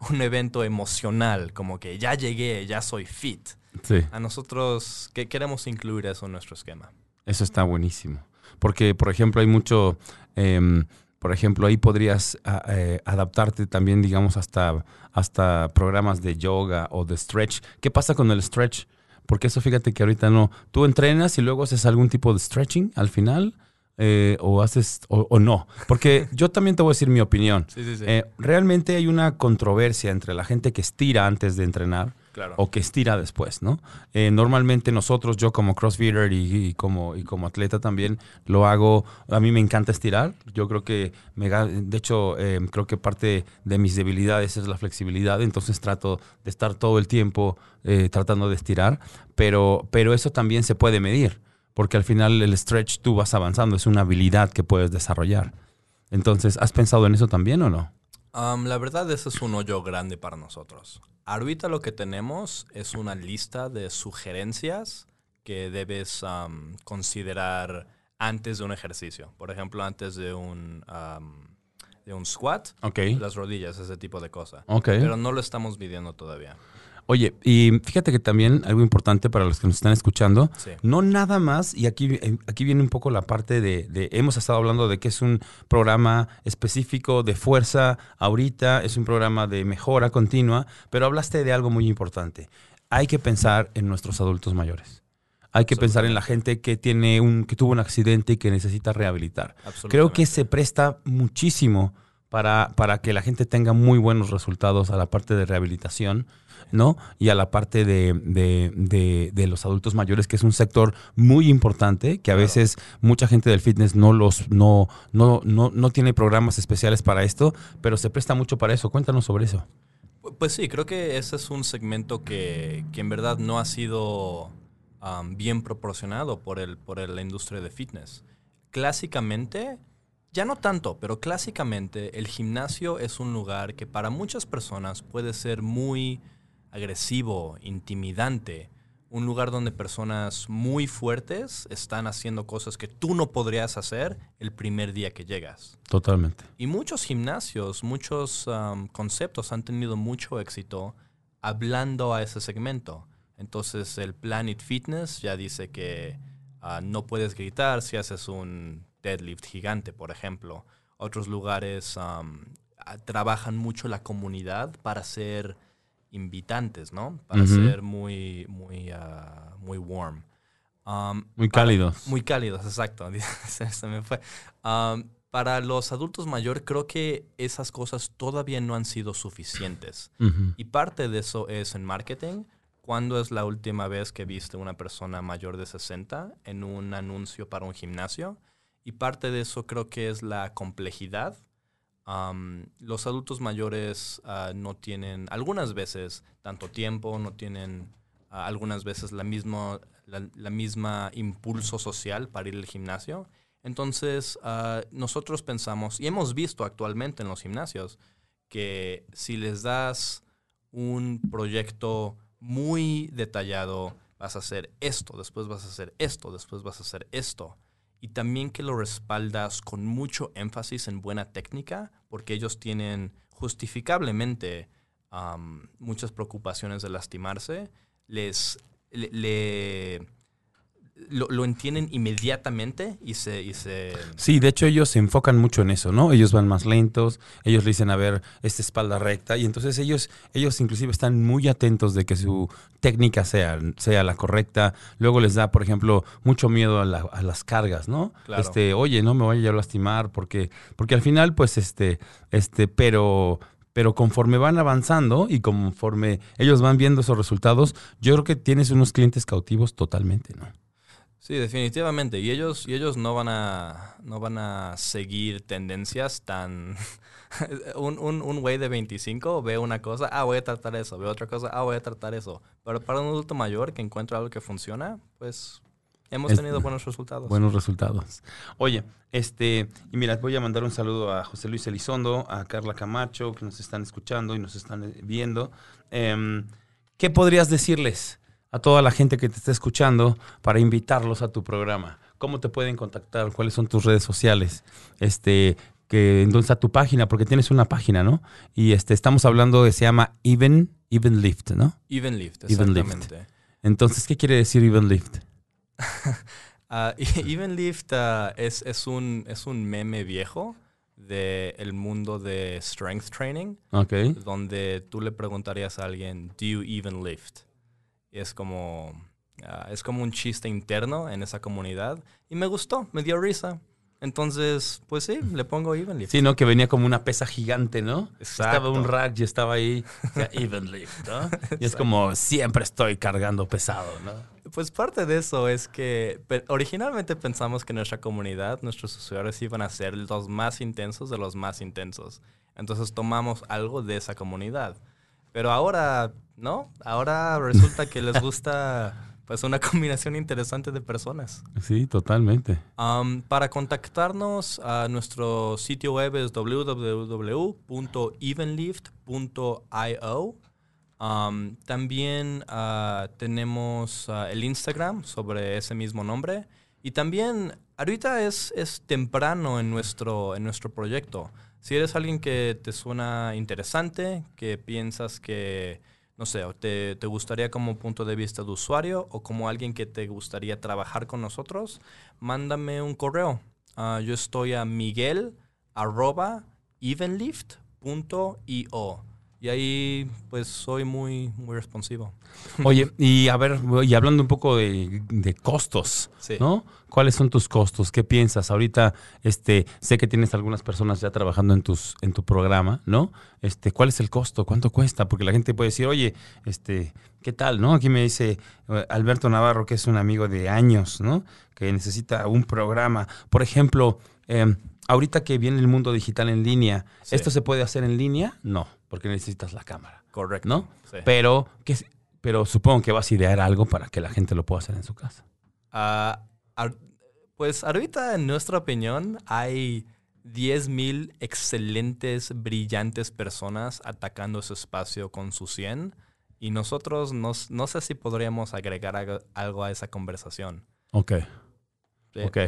un evento emocional, como que ya llegué, ya soy fit. Sí. A nosotros que queremos incluir eso en nuestro esquema. Eso está buenísimo. Porque, por ejemplo, hay mucho, em, por ejemplo, ahí podrías a- eh, adaptarte también, digamos, hasta, hasta programas de yoga o de stretch. ¿Qué pasa con el stretch? Porque eso fíjate que ahorita no. Tú entrenas y luego haces algún tipo de stretching al final. eh, o haces o, o no. Porque yo también te voy a decir mi opinión. Sí, sí, sí. Eh, realmente hay una controversia entre la gente que estira antes de entrenar o que estira después, ¿no? Eh, normalmente nosotros, yo como crossfitter y, como, y como atleta también, lo hago, a mí me encanta estirar, yo creo que, me, de hecho, eh, creo que parte de mis debilidades es la flexibilidad, entonces trato de estar todo el tiempo eh, tratando de estirar, pero, pero eso también se puede medir, porque al final el stretch tú vas avanzando, es una habilidad que puedes desarrollar. Entonces, ¿has pensado en eso también o no? Um, la verdad, ese es un hoyo grande para nosotros. Ahorita lo que tenemos es una lista de sugerencias que debes um, considerar antes de un ejercicio. Por ejemplo, antes de un, um, de un squat, Ok. las rodillas, ese tipo de cosas. Ok. Pero no lo estamos midiendo todavía. Oye, y fíjate que también algo importante para los que nos están escuchando, Sí. no nada más, y aquí, eh, aquí viene un poco la parte de, de- hemos estado hablando de que es un programa específico de fuerza ahorita, es un programa de mejora continua, pero hablaste de algo muy importante. Hay que pensar en nuestros adultos mayores. Hay que pensar en la gente que tiene un, que tuvo un accidente y que necesita rehabilitar. Creo que se presta muchísimo para, para que la gente tenga muy buenos resultados a la parte de rehabilitación, ¿no? Y a la parte de, de- de- de los adultos mayores, que es un sector muy importante, que a Claro. veces mucha gente del fitness no los, no, no, no, no tiene programas especiales para esto, pero se presta mucho para eso. Cuéntanos sobre eso. Pu- Pues sí, creo que ese es un segmento que, que en verdad no ha sido um, bien proporcionado por, el, por la industria de fitness. Clásicamente, ya no tanto, pero clásicamente el gimnasio es un lugar que para muchas personas puede ser muy agresivo, intimidante. Un lugar donde personas muy fuertes están haciendo cosas que tú no podrías hacer el primer día que llegas. Totalmente. Y muchos gimnasios, muchos um, conceptos han tenido mucho éxito hablando a ese segmento. Entonces el Planet Fitness ya dice que ah, no puedes gritar si haces un deadlift gigante, por ejemplo. Otros lugares um, trabajan mucho la comunidad para ser invitantes, ¿no? Para ser muy, muy, ah, muy warm. Um, Muy para- cálidos. muy cálidos, exacto. se, se me fue. Um, para los adultos mayores creo que esas cosas todavía no han sido suficientes. Y parte de eso es en marketing. ¿Cuándo es la última vez que viste una persona mayor de 60 en un anuncio para un gimnasio? Y parte de eso creo que es la complejidad. Los adultos mayores ah, no tienen, algunas veces, tanto tiempo, no tienen ah, algunas veces la misma, la misma impulso social para ir al gimnasio. Entonces, ah, nosotros pensamos, y hemos visto actualmente en los gimnasios, que si les das un proyecto muy detallado, vas a hacer esto, después vas a hacer esto, después vas a hacer esto. Y también que lo respaldas con mucho énfasis en buena técnica, porque ellos tienen justificablemente muchas preocupaciones de lastimarse, les le, le- lo, lo entienden inmediatamente y se, y se Sí, de hecho ellos se enfocan mucho en eso, ¿no? Ellos van más lentos, ellos le dicen, a ver, esta espalda recta, y entonces ellos, ellos inclusive están muy atentos de que su técnica sea, sea la correcta. Luego les da, por ejemplo, mucho miedo a, la- a las cargas, ¿no? Claro. Este, oye, no me vaya a lastimar, porque, porque al final, pues, este, este, pero, pero conforme van avanzando y conforme ellos van viendo esos resultados, yo creo que tienes unos clientes cautivos totalmente, ¿no? Sí, definitivamente. Y ellos, y ellos no van a no van a seguir tendencias tan un, un, un güey de 25 ve una cosa, ah, voy a tratar eso, ve otra cosa, ah, voy a tratar eso. Pero para un adulto mayor que encuentra algo que funciona, pues hemos Es- tenido buenos resultados. Buenos resultados. Oye, este, y mira, voy a mandar un saludo a José Luis Elizondo, a Carla Camacho, que nos están escuchando y nos están eh, viendo. Em, ¿Qué podrías decirles a toda la gente que te está escuchando para invitarlos a tu programa? ¿Cómo te pueden contactar? ¿Cuáles son tus redes sociales? Este, que, ¿Dónde está tu página? Porque tienes una página, ¿no? Y este, estamos hablando de, se llama Even, Even Lift, ¿no? Even Lift, Even Lift. exactamente. Entonces, ¿qué quiere decir Even Lift? Ah, Even Lift ah, es, es, un, es un meme viejo del mundo de strength training. Ok. donde tú le preguntarías a alguien, ¿Do you even lift? Y es como, ah, es como un chiste interno en esa comunidad. Y me gustó, me dio risa. Entonces, pues sí, le pongo even lift. Sí, ¿no? Que venía como una pesa gigante, ¿no? Exacto. Estaba un rack y estaba ahí, o sea, even lift, ¿no? Y es como, siempre estoy cargando pesado, ¿no? Pues parte de eso es que originalmente pensamos que nuestra comunidad, nuestros usuarios iban a ser los más intensos de los más intensos. Entonces tomamos algo de esa comunidad. Pero ahora, ¿no? Ahora resulta que les gusta pues una combinación interesante de personas. Sí, totalmente. Um, para contactarnos, a nuestro sitio web es www.evenlift.io. Um, también ah, tenemos ah, el Instagram sobre ese mismo nombre. Y también, ahorita es, es temprano en nuestro, en nuestro proyecto. Si eres alguien que te suena interesante, que piensas que, no sé, te, te gustaría como punto de vista de usuario o como alguien que te gustaría trabajar con nosotros, mándame un correo. Ah, yo estoy a miguel arroba evenlift.io. Y ahí pues soy muy, muy responsivo. Oye, y a ver, y hablando un poco de, de costos, Sí. ¿no? ¿Cuáles son tus costos? ¿Qué piensas? Ahorita, este, sé que tienes algunas personas ya trabajando en tus, en tu programa, ¿no? Este, ¿cuál es el costo? ¿Cuánto cuesta? Porque la gente puede decir, oye, este, ¿qué tal? ¿No? Aquí me dice eh, Alberto Navarro, que es un amigo de años, ¿no? Que necesita un programa. Por ejemplo, eh, ahorita que viene el mundo digital en línea, Sí. ¿esto se puede hacer en línea? No, porque necesitas la cámara. Correcto. ¿no? Sí. Pero, que, pero supongo que vas a idear algo para que la gente lo pueda hacer en su casa. Ah, pues ahorita, en nuestra opinión, hay 10.000 excelentes, brillantes personas atacando ese espacio con su 100 y nosotros no, s- no sé si podríamos agregar algo, algo a esa conversación. Ok. Sí. Ok.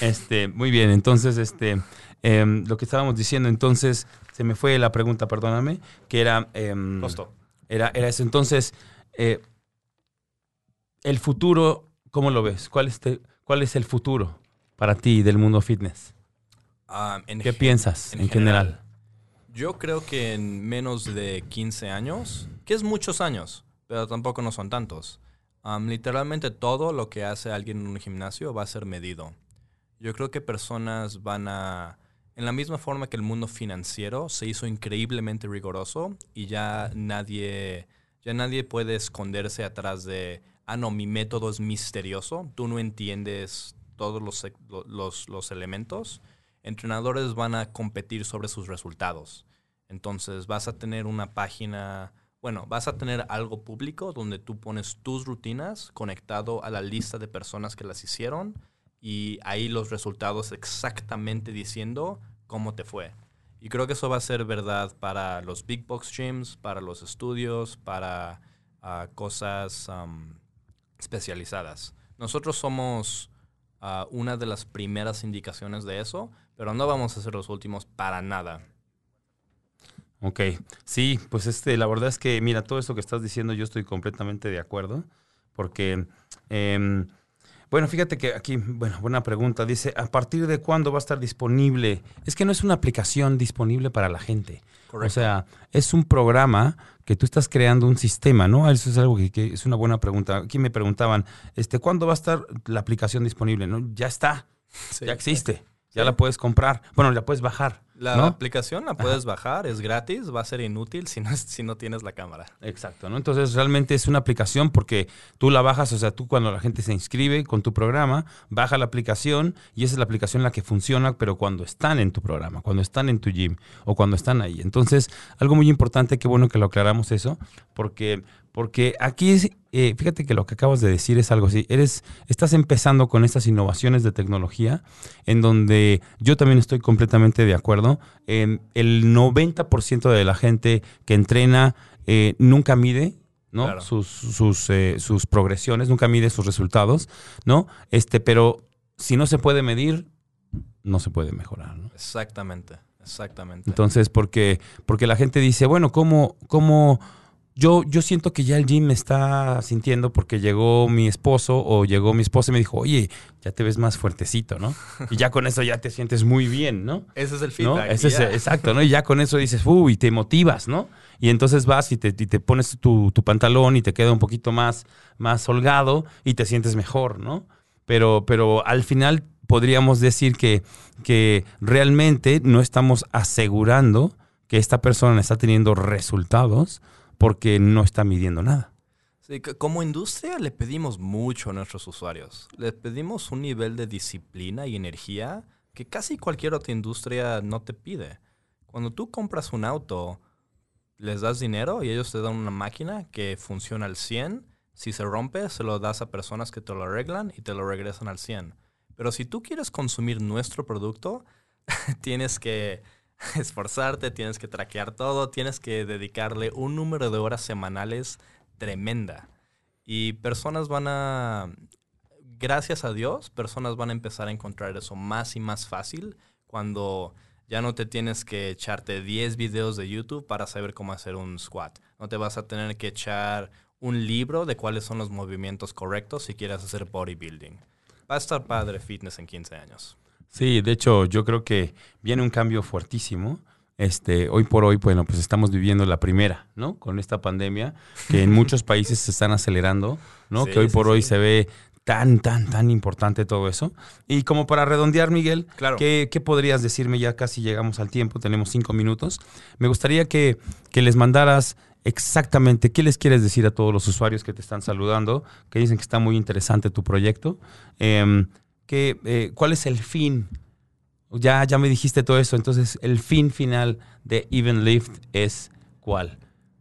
Este, muy bien. Entonces, este, em, lo que estábamos diciendo, entonces, se me fue la pregunta, perdóname, que era. em, Costo. Era, era eso. Entonces, eh, el futuro, ¿cómo lo ves? ¿Cuál es, te- ¿Cuál es el futuro para ti del mundo fitness? Ah, en ¿Qué piensas en, general? Yo creo que en menos de 15 años, que es muchos años, pero tampoco no son tantos, literalmente todo lo que hace alguien en un gimnasio va a ser medido. Yo creo que personas van a, en la misma forma que el mundo financiero se hizo increíblemente riguroso y ya nadie, ya nadie puede esconderse atrás de, ah, no, mi método es misterioso, tú no entiendes todos los, los, los elementos entrenadores van a competir sobre sus resultados. Entonces vas a tener una página, bueno, vas a tener algo público donde tú pones tus rutinas conectado a la lista de personas que las hicieron y ahí los resultados exactamente diciendo cómo te fue. Y creo que eso va a ser verdad para los big box gyms, para los estudios, para ah, cosas am, especializadas. Nosotros somos ah, una de las primeras indicaciones de eso, pero no vamos a ser los últimos para nada. Ok, sí, pues este, la verdad es que, mira, todo esto que estás diciendo yo estoy completamente de acuerdo, porque, em, bueno, fíjate que aquí, bueno, buena pregunta, dice, ¿a partir de cuándo va a estar disponible? Es que no es una aplicación disponible para la gente, o sea, es un programa que tú estás creando un sistema, ¿no? Eso es algo que, que es una buena pregunta. Aquí me preguntaban, este, ¿cuándo va a estar la aplicación disponible? ¿No? Ya está, Sí. ya existe, ya la puedes comprar, bueno, la puedes bajar. La ¿no? aplicación la puedes bajar, es gratis, va a ser inútil si no, si no tienes la cámara. Exacto, ¿no? Entonces realmente es una aplicación porque tú la bajas, o sea, tú cuando la gente se inscribe con tu programa, baja la aplicación y esa es la aplicación la que funciona, pero cuando están en tu programa, cuando están en tu gym o cuando están ahí. Entonces, algo muy importante, qué bueno que lo aclaramos eso, porque, porque aquí, es, eh, fíjate que lo que acabas de decir es algo así, eres, estás empezando con estas innovaciones de tecnología en donde yo también estoy completamente de acuerdo. El 90% de la gente que entrena eh, nunca mide ¿no? Claro. sus, sus, eh, sus progresiones, nunca mide sus resultados, ¿no? Este, pero si no se puede medir, no se puede mejorar, ¿no? Exactamente, exactamente. Entonces, porque, porque la gente dice, bueno, ¿cómo, cómo yo, yo siento que ya el gym me está sintiendo porque llegó mi esposo o llegó mi esposa y me dijo, oye, ya te ves más fuertecito, ¿no? Y ya con eso ya te sientes muy bien, ¿no? Ese es el ¿no? feedback. Ese es- exacto, ¿no? Y ya con eso dices, uy, te motivas, ¿no? Y entonces vas y te, y te pones tu, tu pantalón y te queda un poquito más, más holgado y te sientes mejor, ¿no? Pero, pero al final podríamos decir que, que realmente no estamos asegurando que esta persona está teniendo resultados porque no está midiendo nada. Sí, como industria le pedimos mucho a nuestros usuarios. Les pedimos un nivel de disciplina y energía que casi cualquier otra industria no te pide. Cuando tú compras un auto, les das dinero y ellos te dan una máquina que funciona al 100. Si se rompe, se lo das a personas que te lo arreglan y te lo regresan al 100. Pero si tú quieres consumir nuestro producto, tienes que esforzarte, tienes que traquear todo, tienes que dedicarle un número de horas semanales tremenda. Y personas van a, gracias a Dios, personas van a empezar a encontrar eso más y más fácil cuando ya no te tienes que echarte 10 videos de YouTube para saber cómo hacer un squat. No te vas a tener que echar un libro de cuáles son los movimientos correctos si quieres hacer bodybuilding. Va a estar padre fitness en 15 años. Sí, de hecho, yo creo que viene un cambio fuertísimo. Este, hoy por hoy, bueno, pues estamos viviendo la primera, ¿no? Con esta pandemia, que en muchos países se están acelerando, ¿no? que hoy por hoy se ve tan, tan, tan importante todo eso. Y como para redondear, Miguel, claro. ¿qué, podrías decirme? Ya casi llegamos al tiempo, tenemos cinco minutos. Me gustaría que, que les mandaras exactamente qué les quieres decir a todos los usuarios que te están saludando, que dicen que está muy interesante tu proyecto. Em, que, eh, ¿Cuál es el fin? Ya, ya me dijiste todo eso, entonces el fin final de Even Lift es cuál.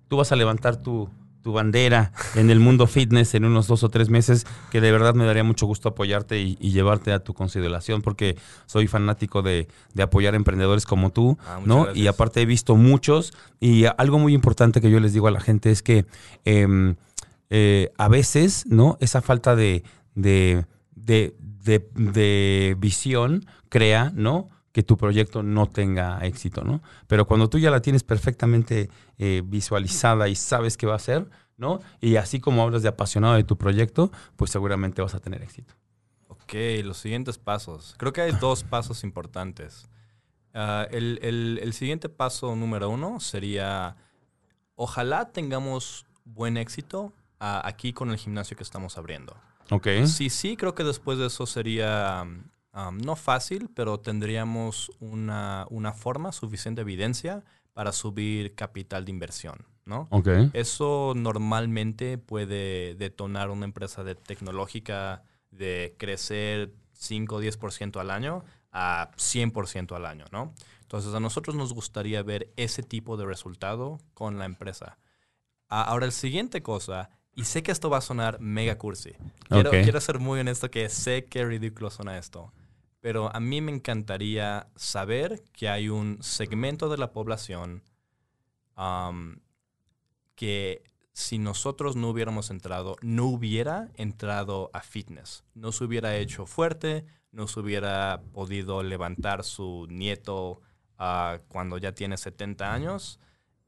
Tú vas a levantar tu, tu bandera en el mundo fitness en unos dos o tres meses, que de verdad me daría mucho gusto apoyarte y, llevarte a tu consideración, porque soy fanático de, apoyar emprendedores como tú, ah, ¿no? Y aparte he visto muchos, y algo muy importante que yo les digo a la gente es que em, eh, a veces, ¿no? Esa falta de, de, de visión crea, ¿no? que tu proyecto no tenga éxito, ¿no? Pero cuando tú ya la tienes perfectamente eh, visualizada y sabes qué va a ser, ¿no? Y así como hablas de apasionado de tu proyecto, pues seguramente vas a tener éxito. Ok, los siguientes pasos. Creo que hay dos pasos importantes. Ah, el, siguiente paso número uno sería, ojalá tengamos buen éxito ah, aquí con el gimnasio que estamos abriendo. Ok. Sí, sí, creo que después de eso sería no fácil, pero tendríamos una, forma, suficiente evidencia para subir capital de inversión, ¿no? Eso normalmente puede detonar una empresa de tecnológica de crecer 5 o 10% al año a 100% al año, ¿no? Entonces a nosotros nos gustaría ver ese tipo de resultado con la empresa. ahora, el siguiente cosa, y sé que esto va a sonar mega cursi. Quiero, quiero ser muy honesto que sé que ridículo suena esto pero a mí me encantaría saber que hay un segmento de la población que si nosotros no hubiéramos entrado, no hubiera entrado a fitness, no se hubiera hecho fuerte, no se hubiera podido levantar su nieto ah, cuando ya tiene 70 años.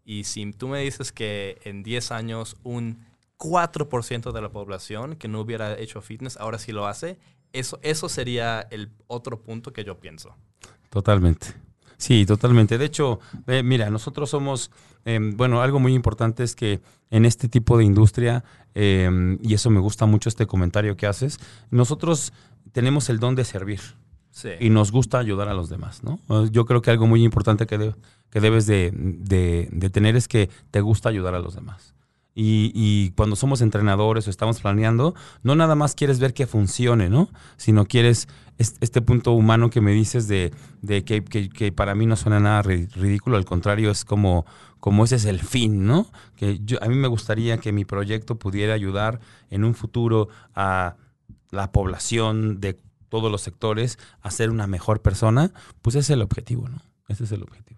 Y si tú me dices que en 10 años un 4% de la población que no hubiera hecho fitness ahora sí lo hace, eso, eso sería el otro punto que yo pienso. Totalmente. Sí, totalmente. De hecho, mira, nosotros somos, em, bueno, algo muy importante es que en este tipo de industria, em, y eso me gusta mucho este comentario que haces, nosotros tenemos el don de servir. Y nos gusta ayudar a los demás, ¿no? Yo creo que algo muy importante que, que debes de, de tener es que te gusta ayudar a los demás. Y, cuando somos entrenadores o estamos planeando, no nada más quieres ver que funcione, ¿no? Sino quieres este punto humano que me dices de, que, para mí no suena nada ridículo, al contrario, es como, como ese es el fin, ¿no? Que yo, a mí me gustaría que mi proyecto pudiera ayudar en un futuro a la población de todos los sectores a ser una mejor persona, pues ese es el objetivo, ¿no? Ese es el objetivo.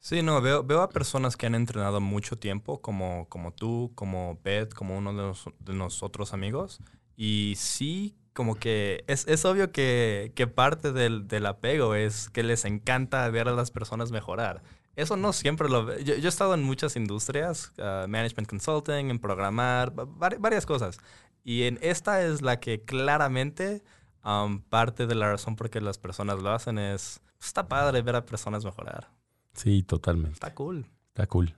Sí, no, veo, veo a personas que han entrenado mucho tiempo, como, como tú, como Beth, como uno de, de nosotros amigos. Y sí, como que es, es obvio que, que parte del, del, apego es que les encanta ver a las personas mejorar. Eso no siempre lo veo. Yo, he estado en muchas industrias, uh, management consulting, en programar, varias cosas. Y en esta es la que claramente um, parte de la razón por qué las personas lo hacen es, está padre ver a personas mejorar. Sí, totalmente. Está cool. Está cool.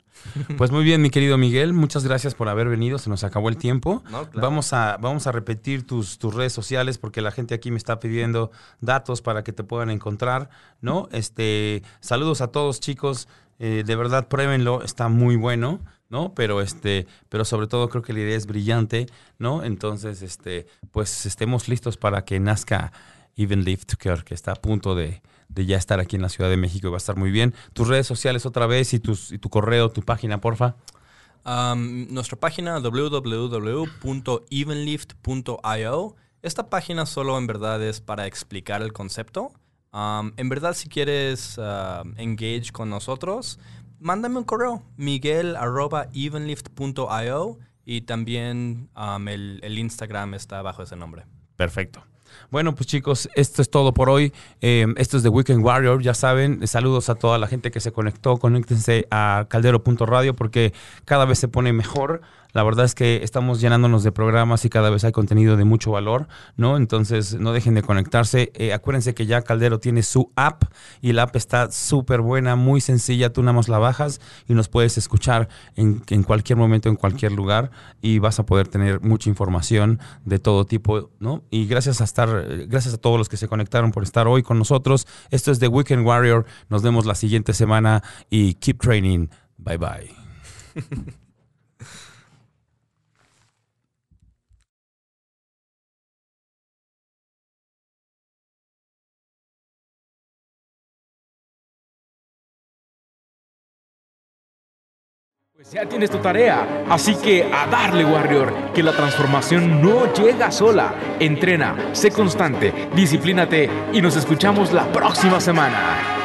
Pues muy bien, mi querido Miguel, muchas gracias por haber venido. Se nos acabó el tiempo. No, claro. Vamos a vamos a repetir tus, tus redes sociales porque la gente aquí me está pidiendo datos para que te puedan encontrar, ¿no? Este, saludos a todos, chicos. Eh, de verdad, pruébenlo, está muy bueno, ¿no? Pero este, pero sobre todo creo que la idea es brillante, ¿no? Entonces, este, pues estemos listos para que nazca Even Live Together, que está a punto de, de ya estar aquí en la Ciudad de México y va a estar muy bien. Tus redes sociales otra vez y, tus, y tu correo, tu página, porfa. Um, nuestra página www.evenlift.io. Esta página solo en verdad es para explicar el concepto. Um, en verdad, si quieres uh, engage con nosotros, mándame un correo, miguel.evenlift.io y también um, el, el Instagram está bajo ese nombre. Perfecto. Bueno, pues chicos, esto es todo por hoy. Eh, esto es The Weekend Warrior, ya saben. Saludos a toda la gente que se conectó. Conéctense a caldero.radio porque cada vez se pone mejor. La verdad es que estamos llenándonos de programas y cada vez hay contenido de mucho valor, ¿no? Entonces no dejen de conectarse. Eh, acuérdense que ya Caldero tiene su app y la app está súper buena, muy sencilla. Tú nada más la bajas y nos puedes escuchar en, cualquier momento, en cualquier lugar y vas a poder tener mucha información de todo tipo, ¿no? Y gracias a estar, gracias a todos los que se conectaron por estar hoy con nosotros. Esto es The Weekend Warrior. Nos vemos la siguiente semana y keep training. Bye bye. ya tienes tu tarea, así que a darle Warrior, que la transformación no llega sola. Entrena, sé constante, disciplínate y nos escuchamos la próxima semana.